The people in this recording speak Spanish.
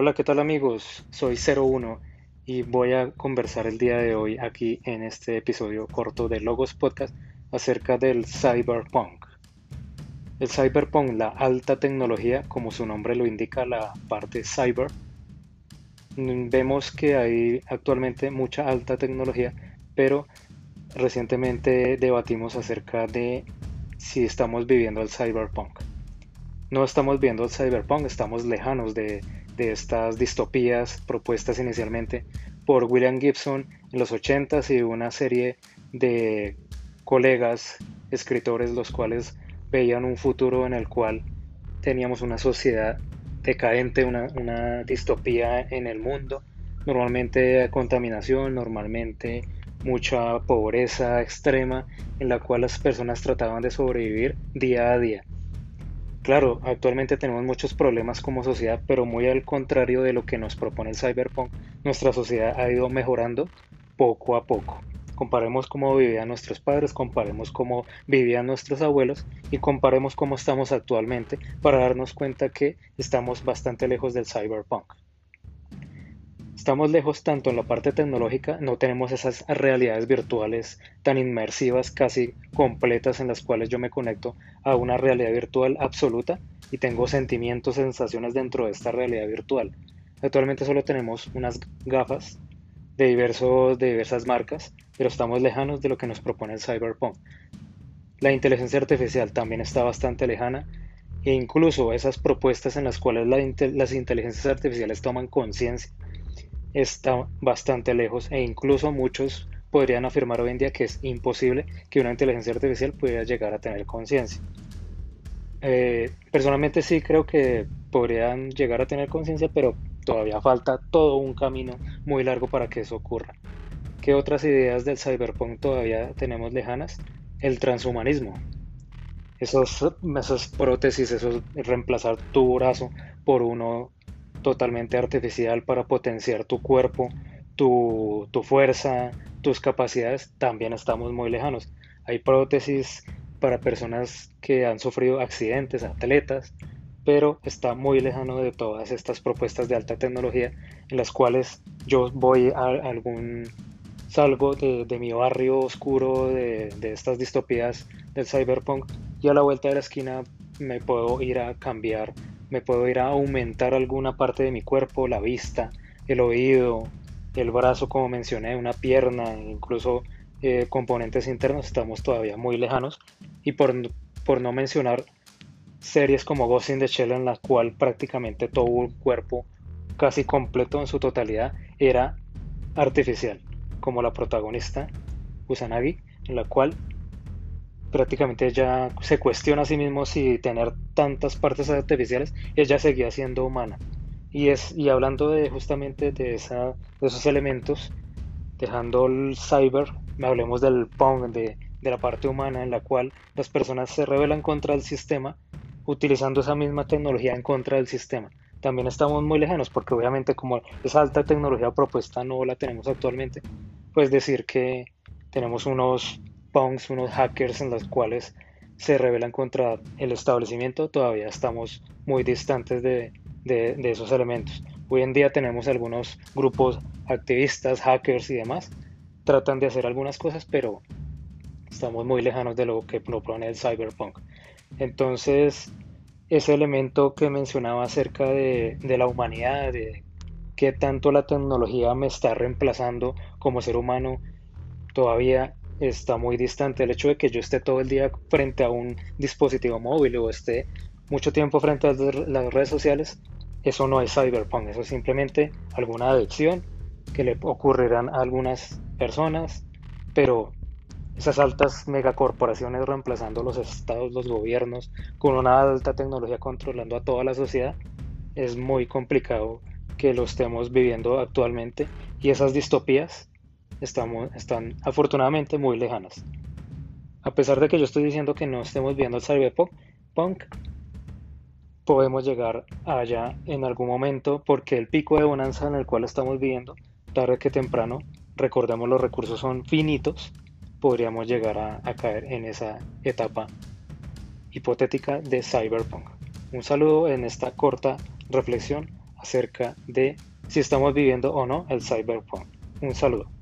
Hola, ¿qué tal amigos? Soy 01 y voy a conversar el día de hoy aquí en este episodio corto de Logos Podcast acerca del cyberpunk. El cyberpunk, la alta tecnología, como su nombre lo indica, la parte cyber, vemos que hay actualmente mucha alta tecnología, pero recientemente debatimos acerca de si estamos viviendo el cyberpunk. No estamos viendo el cyberpunk, estamos lejanos de de estas distopías propuestas inicialmente por William Gibson en los 80s y una serie de colegas escritores los cuales veían un futuro en el cual teníamos una sociedad decadente, una, una distopía en el mundo, normalmente contaminación, normalmente mucha pobreza extrema en la cual las personas trataban de sobrevivir día a día. Claro, actualmente tenemos muchos problemas como sociedad, pero muy al contrario de lo que nos propone el cyberpunk, nuestra sociedad ha ido mejorando poco a poco. Comparemos cómo vivían nuestros padres, comparemos cómo vivían nuestros abuelos y comparemos cómo estamos actualmente para darnos cuenta que estamos bastante lejos del cyberpunk. Estamos lejos tanto en la parte tecnológica, no tenemos esas realidades virtuales tan inmersivas, casi completas, en las cuales yo me conecto a una realidad virtual absoluta y tengo sentimientos, sensaciones dentro de esta realidad virtual. Actualmente solo tenemos unas gafas de, diversos, de diversas marcas, pero estamos lejanos de lo que nos propone el cyberpunk. La inteligencia artificial también está bastante lejana e incluso esas propuestas en las cuales las inteligencias artificiales toman conciencia está bastante lejos e incluso muchos podrían afirmar hoy en día que es imposible que una inteligencia artificial pudiera llegar a tener conciencia. Eh, personalmente sí creo que podrían llegar a tener conciencia, pero todavía falta todo un camino muy largo para que eso ocurra. ¿Qué otras ideas del cyberpunk todavía tenemos lejanas? El transhumanismo. Esos, esas prótesis, esos reemplazar tu brazo por uno totalmente artificial para potenciar tu cuerpo, tu, fuerza, tus capacidades, también estamos muy lejanos. Hay prótesis para personas que han sufrido accidentes, atletas, pero está muy lejano de todas estas propuestas de alta tecnología en las cuales yo voy a algún salgo de, mi barrio oscuro de, de, estas distopías del cyberpunk y a la vuelta de la esquina me puedo ir a cambiar me puedo ir a aumentar alguna parte de mi cuerpo, la vista, el oído, el brazo, como mencioné, una pierna, incluso eh, componentes internos, estamos todavía muy lejanos. Y por, por no mencionar series como Ghost in the Shell, en la cual prácticamente todo el cuerpo, casi completo en su totalidad, era artificial, como la protagonista Usanagi, en la cual prácticamente ella se cuestiona a sí mismo si tener tantas partes artificiales, ella seguía siendo humana. Y, es, y hablando de justamente de, esa, de esos elementos, dejando el cyber, hablemos del pong, de, de la parte humana en la cual las personas se rebelan contra el sistema utilizando esa misma tecnología en contra del sistema. También estamos muy lejanos porque obviamente como esa alta tecnología propuesta no la tenemos actualmente, pues decir que tenemos unos punks, unos hackers en los cuales se rebelan contra el establecimiento, todavía estamos muy distantes de, esos elementos. Hoy en día tenemos algunos grupos activistas, hackers y demás, tratan de hacer algunas cosas, pero estamos muy lejanos de lo que propone el cyberpunk. Entonces, ese elemento que mencionaba acerca de, de la humanidad, de qué tanto la tecnología me está reemplazando como ser humano, todavía está muy distante. El hecho de que yo esté todo el día frente a un dispositivo móvil o esté mucho tiempo frente a las redes sociales, eso no es cyberpunk, eso es simplemente alguna adicción que le ocurrirán a algunas personas, pero esas altas megacorporaciones reemplazando los estados, los gobiernos, con una alta tecnología controlando a toda la sociedad, es muy complicado que lo estemos viviendo actualmente y esas distopías estamos, están afortunadamente muy lejanas. A pesar de que yo estoy diciendo que no estemos viendo el cyberpunk, podemos llegar allá en algún momento porque el pico de bonanza en el cual estamos viviendo, tarde que temprano, recordemos los recursos son finitos, podríamos llegar a, a caer en esa etapa hipotética de cyberpunk. Un saludo en esta corta reflexión acerca de si estamos viviendo o no el cyberpunk. Un saludo.